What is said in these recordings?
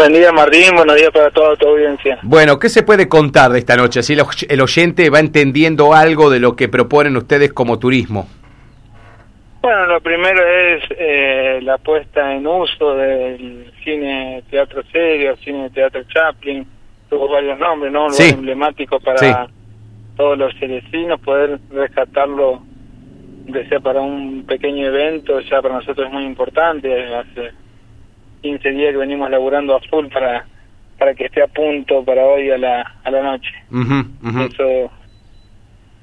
Buen día Martín, buenos días para toda tu audiencia. Bueno, ¿qué se puede contar de esta noche? Así el oyente va entendiendo algo de lo que proponen ustedes como turismo. Bueno, lo primero es eh, la puesta en uso del cine teatro serio, cine teatro Chaplin, tuvo varios nombres, ¿no? Un lugar emblemático para todos los celestinos, poder rescatarlo, que sea para un pequeño evento, ya para nosotros es muy importante, hace 15 días que venimos laburando a full para para que esté a punto para hoy a la, a la noche. Eso,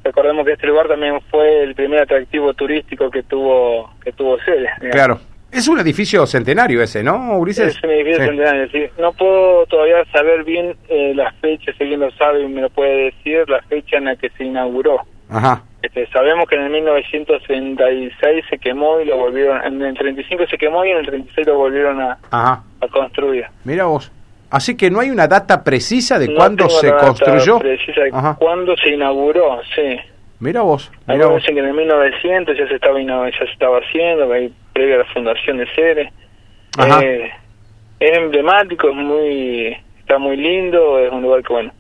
recordemos que este lugar también fue el primer atractivo turístico que tuvo que tuvo sede. Claro. Es un edificio centenario ese, ¿no, Ulises? Es un edificio centenario, sí. No puedo todavía saber bien eh, la fecha, si alguien lo sabe y me lo puede decir, la fecha en la que se inauguró. Ajá. Este, sabemos que en el 1936 se quemó y lo volvieron, en el 35 se quemó y en el 36 lo volvieron a, a construir. Mira vos. Así que no hay una data precisa de cuándo se construyó. precisa de cuándo se inauguró, sí. Mira vos. Mira vos. que en el 1900 ya se estaba ya se estaba haciendo, previa a la fundación de Ceres. Eh, es emblemático, es muy está muy lindo, es un lugar que bueno,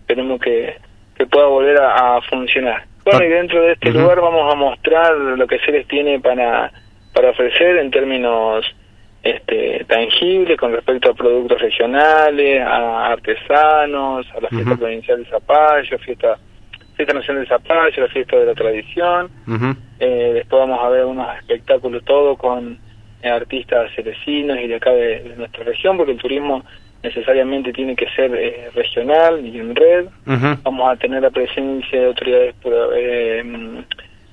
esperemos que, que pueda volver a funcionar. Bueno, y dentro de este lugar vamos a mostrar lo que Ceres tiene para, para ofrecer en términos este, tangibles con respecto a productos regionales, a artesanos, a la fiesta provincial de Zapallo, fiesta, fiesta nacional de Zapallo, la fiesta de la tradición. eh, después vamos a ver unos espectáculos todo con eh, artistas cerecinos y de acá de nuestra región, porque el turismo necesariamente tiene que ser eh, regional y en red. Vamos a tener la presencia de autoridades eh,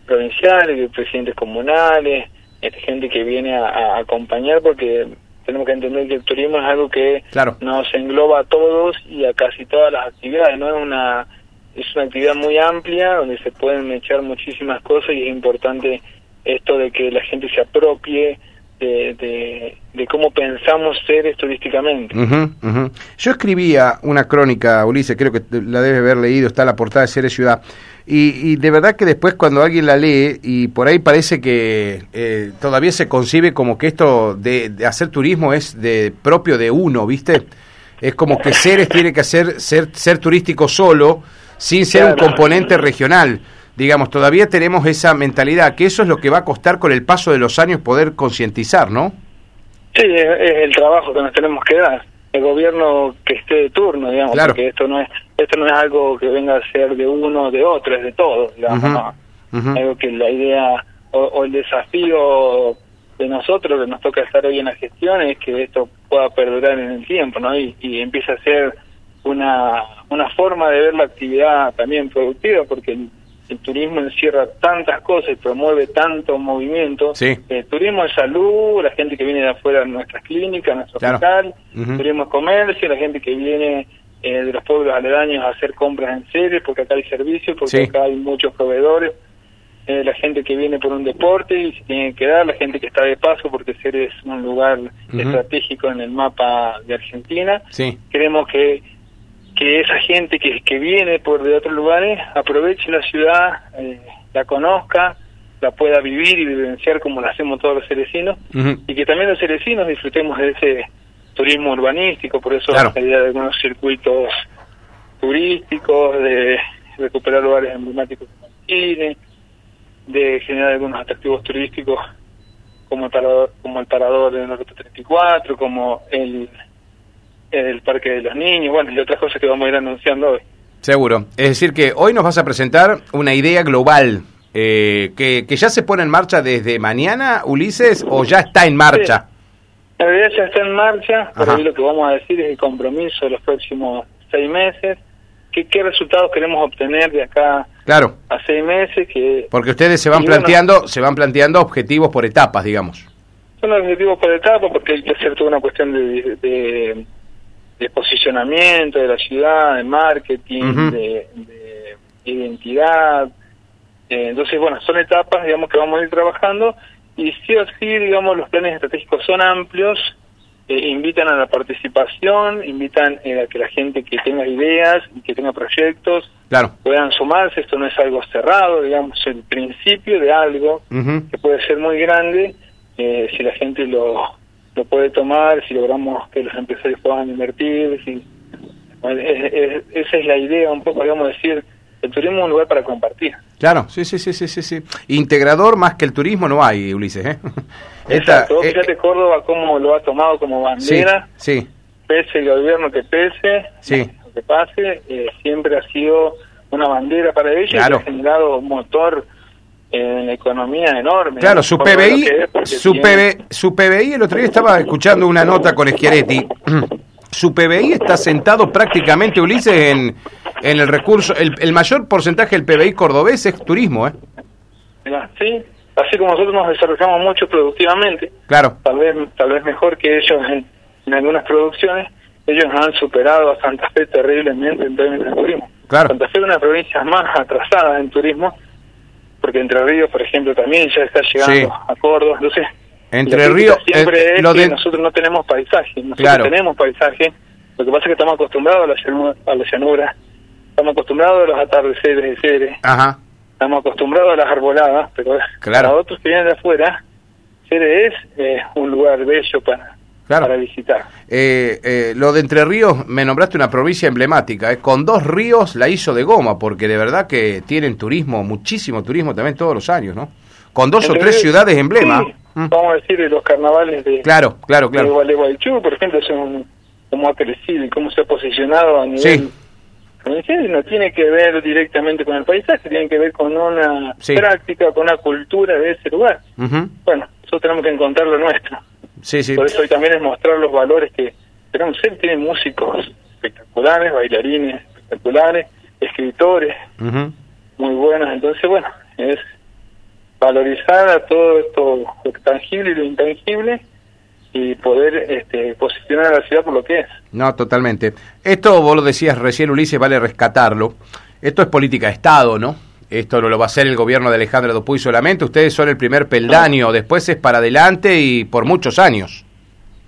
provinciales, de presidentes comunales, este, gente que viene a, acompañar porque tenemos que entender que el turismo es algo que nos engloba a todos y a casi todas las actividades, no es una es una actividad muy amplia donde se pueden echar muchísimas cosas y es importante esto de que la gente se apropie de, de, cómo pensamos seres turísticamente. Yo escribía una crónica, Ulises, creo que la debes haber leído, está la portada de Seres Ciudad, y, y, de verdad que después cuando alguien la lee, y por ahí parece que eh, todavía se concibe como que esto de, hacer turismo es de propio de uno, ¿viste? Es como que Seres tiene que hacer ser, ser turístico solo, sin ser un componente regional digamos, todavía tenemos esa mentalidad, que eso es lo que va a costar con el paso de los años poder concientizar, ¿no? Sí, es, el trabajo que nos tenemos que dar. El gobierno que esté de turno, digamos, porque esto no es esto no es algo que venga a ser de uno o de otro, es de todos, digamos, Algo que la idea o, el desafío de nosotros que nos toca estar hoy en la gestión es que esto pueda perdurar en el tiempo, ¿no? Y, y empieza a ser una, una forma de ver la actividad también productiva, porque el turismo encierra tantas cosas y promueve tanto movimiento. Sí. El turismo de salud, la gente que viene de afuera de nuestras clínicas, a nuestro hospital, turismo de comercio, la gente que viene eh, de los pueblos aledaños a hacer compras en series, porque acá hay servicios, porque acá hay muchos proveedores. Eh, la gente que viene por un deporte y se tiene que quedar, la gente que está de paso porque Ceres es un lugar estratégico en el mapa de Argentina. Sí. Queremos que que esa gente que, que viene por de otros lugares aproveche la ciudad, eh, la conozca, la pueda vivir y vivenciar como lo hacemos todos los cerecinos, y que también los cerecinos disfrutemos de ese turismo urbanístico, por eso la idea de algunos circuitos turísticos, de recuperar lugares emblemáticos como el cine, de generar algunos atractivos turísticos como el parador, como el parador de Norte 34, como el el Parque de los Niños, bueno, y otras cosas que vamos a ir anunciando hoy. Seguro. Es decir, que hoy nos vas a presentar una idea global eh, que, que ya se pone en marcha desde mañana, Ulises, o ya está en marcha. La idea ya está en marcha, pero lo que vamos a decir es el compromiso de los próximos seis meses. ¿Qué, qué resultados queremos obtener de acá claro. a seis meses? Que, Porque ustedes se van planteando se van planteando objetivos por etapas, digamos. Son objetivos por etapas porque hay que hacer toda una cuestión de de posicionamiento de la ciudad, de marketing, de, identidad. Eh, entonces, bueno, son etapas, digamos, que vamos a ir trabajando y sí o sí, digamos, los planes estratégicos son amplios, eh, invitan a la participación, invitan eh, a que la gente que tenga ideas y que tenga proyectos puedan sumarse. Esto no es algo cerrado, digamos, el principio de algo que puede ser muy grande si la gente lo lo puede tomar, si logramos que los empresarios puedan invertir, si, esa es la idea, un poco, digamos, decir, el turismo es un lugar para compartir. Claro, sí, sí, sí, sí, sí, sí. Integrador más que el turismo no hay, Ulises, ¿eh? Exacto, eh, fíjate Córdoba cómo lo ha tomado como bandera, sí, pese el gobierno que pese, sí. lo que pase, eh, siempre ha sido una bandera para ellos y ha generado un motor en la economía enorme. Claro, su PBI, su, su PBI, el otro día estaba escuchando una nota con Schiaretti, su PBI está sentado prácticamente, Ulises, en, en el recurso, el, mayor porcentaje del PBI cordobés es turismo, ¿eh? sí, así como nosotros nos desarrollamos mucho productivamente, claro. tal vez, tal vez mejor que ellos en, en algunas producciones, ellos han superado a Santa Fe terriblemente en términos de turismo. Claro. Santa Fe es una provincia más atrasada en turismo, porque Entre Ríos, por ejemplo, también ya está llegando a Córdoba, entonces... Entre Ríos... Siempre es que nosotros no tenemos paisaje, nosotros tenemos paisaje, lo que pasa es que estamos acostumbrados a la llanura, a la llanura estamos acostumbrados a los atardeceres de Ceres, Ajá. estamos acostumbrados a las arboladas, pero claro. para otros que vienen de afuera, Ceres es eh, un lugar bello para para visitar. Eh, eh, lo de Entre Ríos, me nombraste una provincia emblemática, eh. con dos ríos la hizo de goma, porque de verdad que tienen turismo, muchísimo turismo también todos los años, ¿no? Con dos o tres ciudades emblema. Mm. Vamos a decir, los carnavales de, claro, claro, claro. de Gualeguaychú, por ejemplo, son cómo ha crecido y cómo se ha posicionado a nivel y no tiene que ver directamente con el paisaje, tiene que ver con una práctica, con una cultura de ese lugar. Bueno, nosotros tenemos que encontrar lo nuestro. Por eso hoy también es mostrar los valores que tenemos. Él tiene músicos espectaculares, bailarines espectaculares, escritores muy buenos. Entonces, bueno, es valorizar a todo esto, lo tangible y lo intangible, y poder este, posicionar a la ciudad por lo que es. No, totalmente. Esto, vos lo decías recién, Ulises, vale rescatarlo. Esto es política de Estado, ¿no? Esto no lo va a hacer el gobierno de Alejandro Dupuy solamente, ustedes son el primer peldaño, después es para adelante y por muchos años.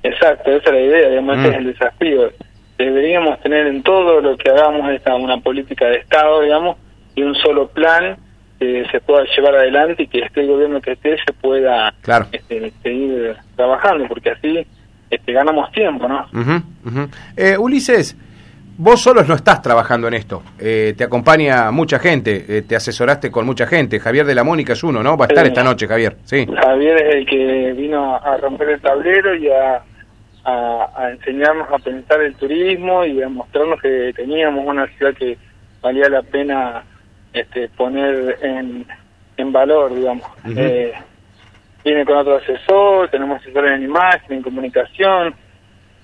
Exacto, esa es la idea, mm. es el desafío. Deberíamos tener en todo lo que hagamos esta, una política de Estado, digamos, y un solo plan que se pueda llevar adelante y que este gobierno que esté se pueda este, seguir trabajando, porque así este, ganamos tiempo, ¿no? Eh, Ulises, Vos solos no estás trabajando en esto, eh, te acompaña mucha gente, eh, te asesoraste con mucha gente. Javier de la Mónica es uno, ¿no? Va a estar esta noche, Javier. Sí. Javier es el que vino a romper el tablero y a, a, enseñarnos a pensar el turismo y a mostrarnos que teníamos una ciudad que valía la pena este, poner en, en valor, digamos. eh, viene con otro asesor, tenemos asesores en imagen, en comunicación,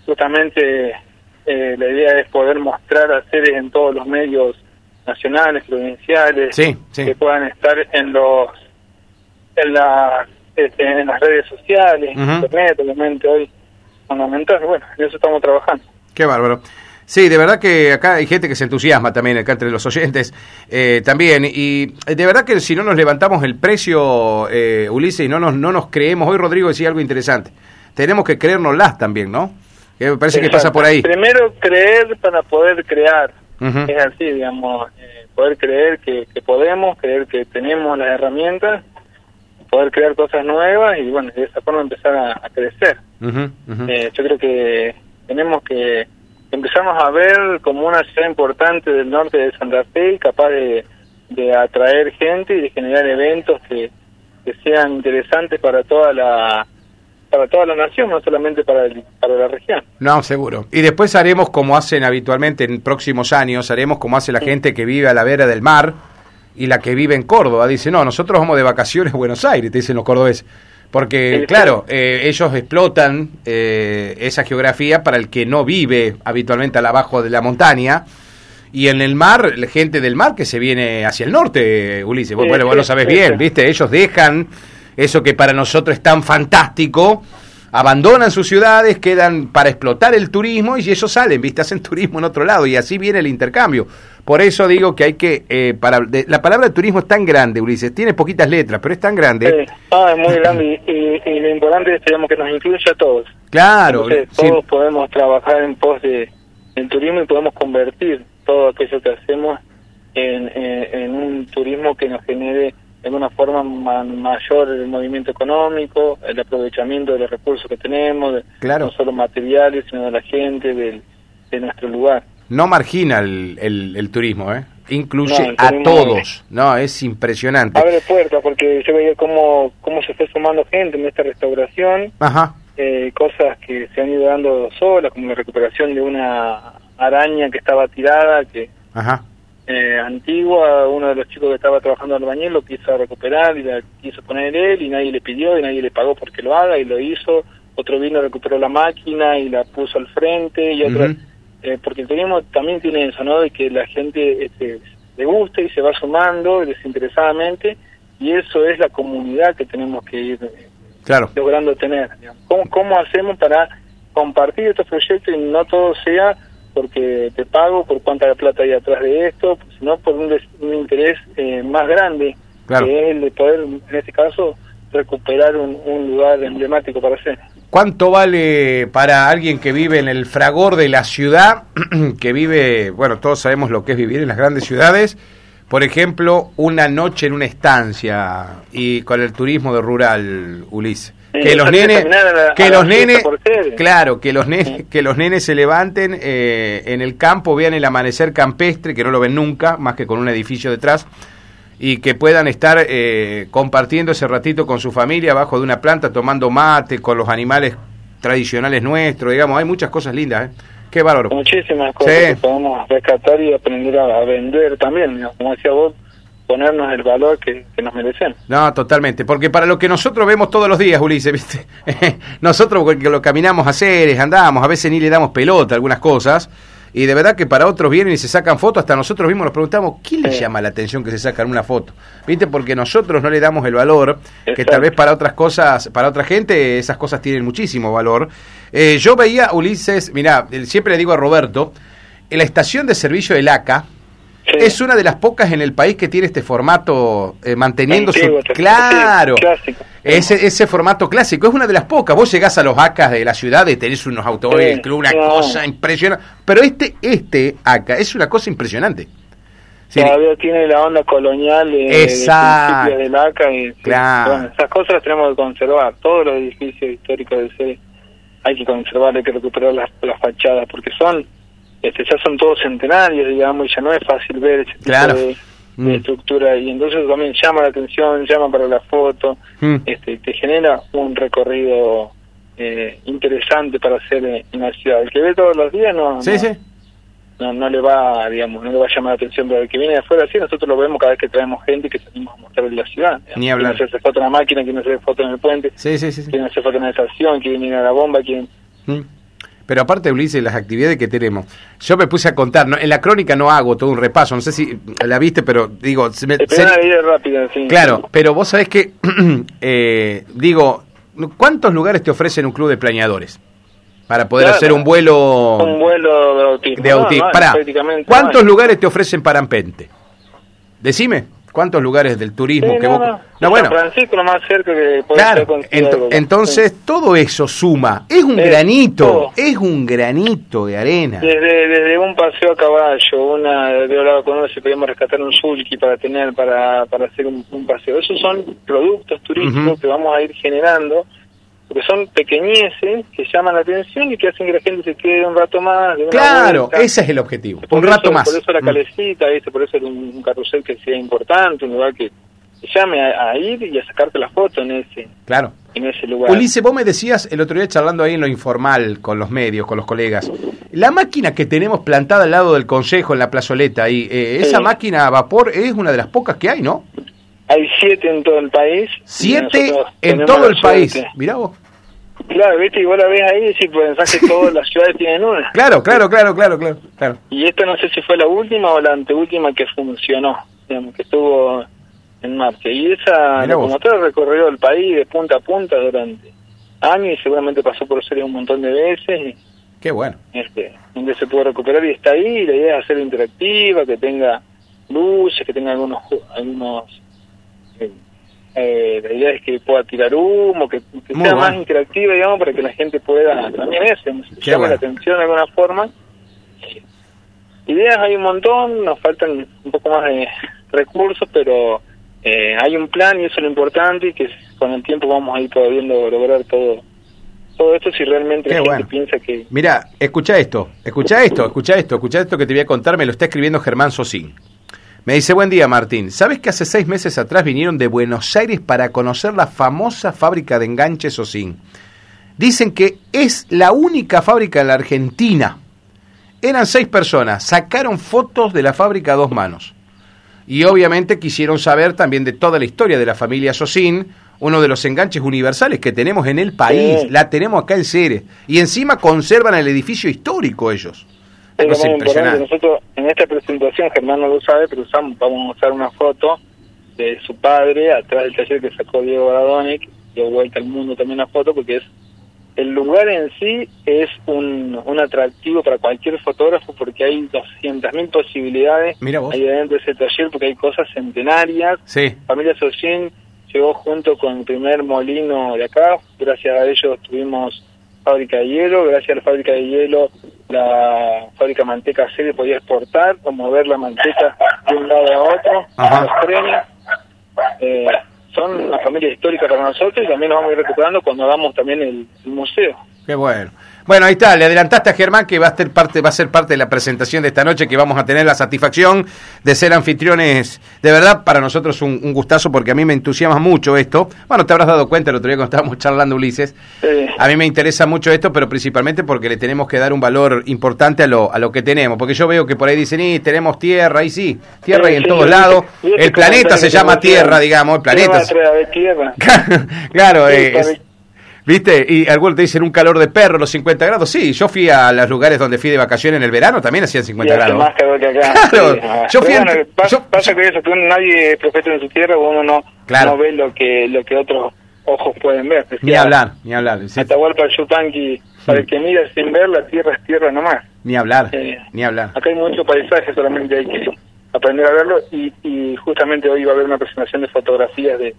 justamente eh, la idea es poder mostrar a seres en todos los medios nacionales, provinciales, que puedan estar en los en, la, este, en las redes sociales, internet, obviamente hoy fundamental. Bueno, en eso estamos trabajando. Qué bárbaro. Sí, de verdad que acá hay gente que se entusiasma también acá entre los oyentes eh, también. Y de verdad que si no nos levantamos el precio, eh, Ulises, y no nos, no nos creemos, hoy Rodrigo decía algo interesante, tenemos que creérnoslas también, ¿no? Me parece que pasa por ahí. Primero creer para poder crear. Es así, digamos, eh, poder creer que, podemos, creer que tenemos las herramientas, poder crear cosas nuevas y bueno, de esa forma empezar a, crecer. Eh, yo creo que tenemos que empezamos a ver como una ciudad importante del norte de Santa Fe, capaz de, de atraer gente y de generar eventos que, que sean interesantes para toda la para toda la nación, no solamente para, para la región. No, seguro. Y después haremos como hacen habitualmente en próximos años, haremos como hace la gente que vive a la vera del mar y la que vive en Córdoba. Dice, no, nosotros vamos de vacaciones a Buenos Aires, te dicen los cordobeses. Porque, claro, eh, ellos explotan eh, esa geografía para el que no vive habitualmente al abajo de la montaña. Y en el mar, la gente del mar que se viene hacia el norte, Ulises. bueno, vos lo sabés bien, ¿viste? Ellos dejan eso que para nosotros es tan fantástico, abandonan sus ciudades, quedan para explotar el turismo y ellos salen, viste, hacen turismo en otro lado y así viene el intercambio. Por eso digo que hay que, eh, para la palabra turismo es tan grande, Ulises, tiene poquitas letras, pero es tan grande. Sí, es muy grande y, lo importante es que nos incluye a todos. Claro. todos podemos trabajar en pos de, del turismo y podemos convertir todo aquello que hacemos en, en un turismo que nos genere de alguna forma mayor el movimiento económico, el aprovechamiento de los recursos que tenemos, no solo materiales, sino de la gente, de nuestro lugar. No margina el, el, turismo, ¿eh? incluye a todos, no, es impresionante. Abre puertas porque se veía cómo, cómo se fue sumando gente en esta restauración, Ajá. Eh, cosas que se han ido dando solas, como la recuperación de una araña que estaba tirada, que Ajá eh, antigua, uno de los chicos que estaba trabajando en el bañil lo quiso recuperar y la quiso poner él y nadie le pidió y nadie le pagó porque lo haga y lo hizo. Otro vino, recuperó la máquina y la puso al frente y otro, eh, porque el turismo también tiene eso, ¿no? De que la gente este, le gusta y se va sumando desinteresadamente y eso es la comunidad que tenemos que ir eh, claro. logrando tener. ¿Cómo, ¿Cómo hacemos para compartir estos proyectos y no todo sea porque te pago, por cuánta plata hay atrás de esto, sino por un, interés eh, más grande, que es el de poder, en este caso, recuperar un, lugar emblemático para hacer. ¿Cuánto vale para alguien que vive en el fragor de la ciudad, que vive, bueno, todos sabemos lo que es vivir en las grandes ciudades, por ejemplo, una noche en una estancia y con el turismo de rural, Ulises? Que los nenes que los nenes claro que los nenes que los nenes se levanten eh, en el campo vean el amanecer campestre que no lo ven nunca más que con un edificio detrás y que puedan estar eh, compartiendo ese ratito con su familia abajo de una planta tomando mate con los animales tradicionales nuestros digamos hay muchas cosas lindas ¿eh? qué valor muchísimas cosas que podemos rescatar y aprender a, vender también como decía vos ponernos el valor que, nos merecen. No, totalmente, porque para lo que nosotros vemos todos los días, Ulises, ¿viste? nosotros que lo caminamos a hacer, andamos, a veces ni le damos pelota a algunas cosas, y de verdad que para otros vienen y se sacan fotos, hasta nosotros mismos nos preguntamos, ¿quién le llama la atención que se sacan una foto? ¿Viste? Porque nosotros no le damos el valor, que tal vez para otras cosas, para otra gente, esas cosas tienen muchísimo valor. Eh, yo veía, Ulises, mira, siempre le digo a Roberto, en la estación de servicio del ACA, es una de las pocas en el país que tiene este formato eh, manteniendo su... Claro, ese, ese formato clásico es una de las pocas. Vos llegás a los ACAs de la ciudad y tenés unos automóviles club, una cosa impresionante. Pero este, este ACA es una cosa impresionante. Todavía tiene la onda colonial de, Exacto. del ACA. Y, claro. esas cosas las tenemos que conservar. Todos los edificios históricos de C hay que conservar, hay que recuperar las, las fachadas porque son este, ya son todos centenarios, digamos, y ya no es fácil ver ese tipo de, mm. estructura. Y entonces también llama la atención, llama para la foto, mm. este, te genera un recorrido eh, interesante para hacer en la ciudad. El que ve todos los días no, no, no, le va, digamos, no le va a llamar la atención, pero el que viene de afuera sí, nosotros lo vemos cada vez que traemos gente que salimos a mostrar la ciudad. Ni hablar. Quieren hacerse foto en la máquina, quieren hacer foto en el puente, sí, sí, sí, quieren hacer foto en la estación, quieren ir a la bomba, quieren... Mm. Pero aparte, Ulises, las actividades que tenemos, yo me puse a contar, en la crónica no hago todo un repaso, no sé si la viste, pero digo... Se me, rápida, sí. Claro, pero vos sabés que, eh, digo, ¿cuántos lugares te ofrecen un club de planeadores? Para poder hacer un vuelo... Un vuelo de autismo. De autismo. ¿cuántos lugares te ofrecen para Ampente? Decime. ¿Cuántos lugares del turismo que no, vos... No, bueno. Francisco lo más cerca que puede claro, entonces todo eso suma. Es un granito, es un granito de arena. Desde, desde un paseo a caballo, una de hablado con uno si podíamos rescatar un sulky para tener, para, para hacer un, paseo. Esos son productos turísticos que vamos a ir generando porque son pequeñeces que llaman la atención y que hacen que la gente se quede un rato más. claro, ese es el objetivo, un rato más. Por eso la mm. calecita, por eso un, carrusel que sea importante, un lugar que llame a, ir y a sacarte la foto en ese, claro. en ese lugar. Ulises, vos me decías el otro día charlando ahí en lo informal con los medios, con los colegas, la máquina que tenemos plantada al lado del consejo en la plazoleta, ahí, eh, esa máquina a vapor es una de las pocas que hay, ¿no? Hay siete en todo el país. Siete en todo el país. Mirá vos. Claro, viste, y vos la ves ahí y si pensás que todas las ciudades tienen una. Claro, claro, claro, claro, claro, Y esta no sé si fue la última o la anteúltima que funcionó, digamos, que estuvo en marcha. Y esa, como todo recorrido el país de punta a punta durante años y seguramente pasó por serie un montón de veces. Qué bueno. Este, donde se pudo recuperar y está ahí. La idea es hacerla interactiva, que tenga luces, que tenga algunos algunos eh, eh, la idea es que pueda tirar humo, que, sea más interactiva, digamos, para que la gente pueda también eso, llame la atención de alguna forma. Ideas hay un montón, nos faltan un poco más de recursos, pero eh, hay un plan y eso es lo importante y que con el tiempo vamos a ir pudiendo lograr todo todo esto si realmente la gente piensa que... Mira, escucha esto, escucha esto, escucha esto, escucha esto que te voy a contar, me lo está escribiendo Germán Sosín. Me dice, buen día Martín, ¿sabes que hace seis meses atrás vinieron de Buenos Aires para conocer la famosa fábrica de enganches Sosín? Dicen que es la única fábrica en la Argentina. Eran seis personas, sacaron fotos de la fábrica a dos manos. Y obviamente quisieron saber también de toda la historia de la familia Sosín, uno de los enganches universales que tenemos en el país, la tenemos acá en Ceres, y encima conservan el edificio histórico ellos. Es importante. Nosotros en esta presentación, Germán no lo sabe, pero usamos, vamos a mostrar una foto de su padre atrás del taller que sacó Diego Baradonic, dio vuelta al mundo también la foto porque es el lugar en sí es un, un atractivo para cualquier fotógrafo porque hay 200.000 posibilidades ahí dentro de ese taller porque hay cosas centenarias. Sí. Familia Socin llegó junto con el primer molino de acá, gracias a ellos tuvimos fábrica de hielo, gracias a la fábrica de hielo la fábrica manteca se podía exportar, o mover la manteca de un lado a otro, los trenes. Eh, son una familia histórica para nosotros y también nos vamos a ir recuperando cuando hagamos también el museo. Qué bueno. Bueno, ahí está, le adelantaste a Germán que va a ser parte, va a ser parte de la presentación de esta noche, que vamos a tener la satisfacción de ser anfitriones. De verdad, para nosotros un, un gustazo porque a mí me entusiasma mucho esto. Bueno, te habrás dado cuenta el otro día cuando estábamos charlando, Ulises. A mí me interesa mucho esto, pero principalmente porque le tenemos que dar un valor importante a lo, a lo que tenemos. Porque yo veo que por ahí dicen, y tenemos tierra, y sí, tierra y en todos lados. El planeta se llama tierra, digamos, el planeta. claro, eh, ¿Viste? Y algunos te dicen un calor de perro, los 50 grados. Sí, yo fui a los lugares donde fui de vacaciones en el verano, también hacían 50 grados. más calor que acá. Claro, yo fui pasa, que eso, que nadie es profeta en su tierra, uno no, no ve lo que, lo que otros ojos pueden ver. ni hablar, ni hablar. Atahualpa Yupanqui, para el que mira sin ver, la tierra es tierra nomás. Ni hablar, eh, ni hablar. Acá hay mucho paisaje, solamente hay que aprender a verlo y, y justamente hoy va a haber una presentación de fotografías de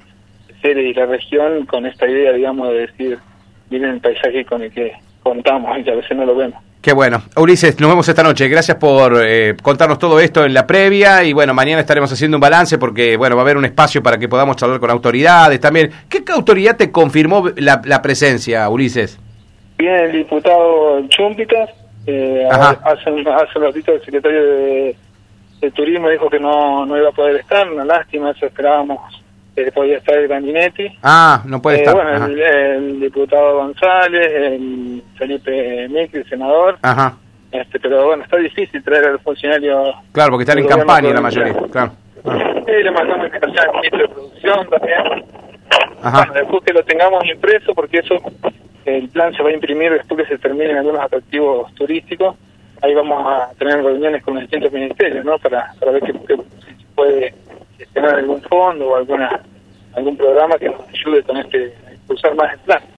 y la región con esta idea, digamos, de decir, miren el paisaje con el que contamos y a veces no lo vemos. Qué bueno. Ulises, nos vemos esta noche. Gracias por eh, contarnos todo esto en la previa y bueno, mañana estaremos haciendo un balance porque bueno, va a haber un espacio para que podamos hablar con autoridades también. ¿Qué autoridad te confirmó la, presencia, Ulises? Viene el diputado Chumpitas, eh, hace, hace un ratito el secretario de, Turismo dijo que no, no iba a poder estar, una lástima, eso esperábamos podía estar el Grandinetti. Ah, no puede eh, estar. Bueno, el, diputado González, el Felipe Micri, el senador. Ajá. Este, pero bueno, está difícil traer a los funcionarios. Claro, porque están en campaña la mayoría. Claro. Sí, le mandamos el ministro de producción también. Ajá. Bueno, después que lo tengamos impreso, porque eso, el plan se va a imprimir después que se terminen algunos atractivos turísticos. Ahí vamos a tener reuniones con los distintos ministerios, ¿no? Para, para ver qué, qué puede gestionar algún fondo o alguna algún programa que nos ayude con este a impulsar más el plan.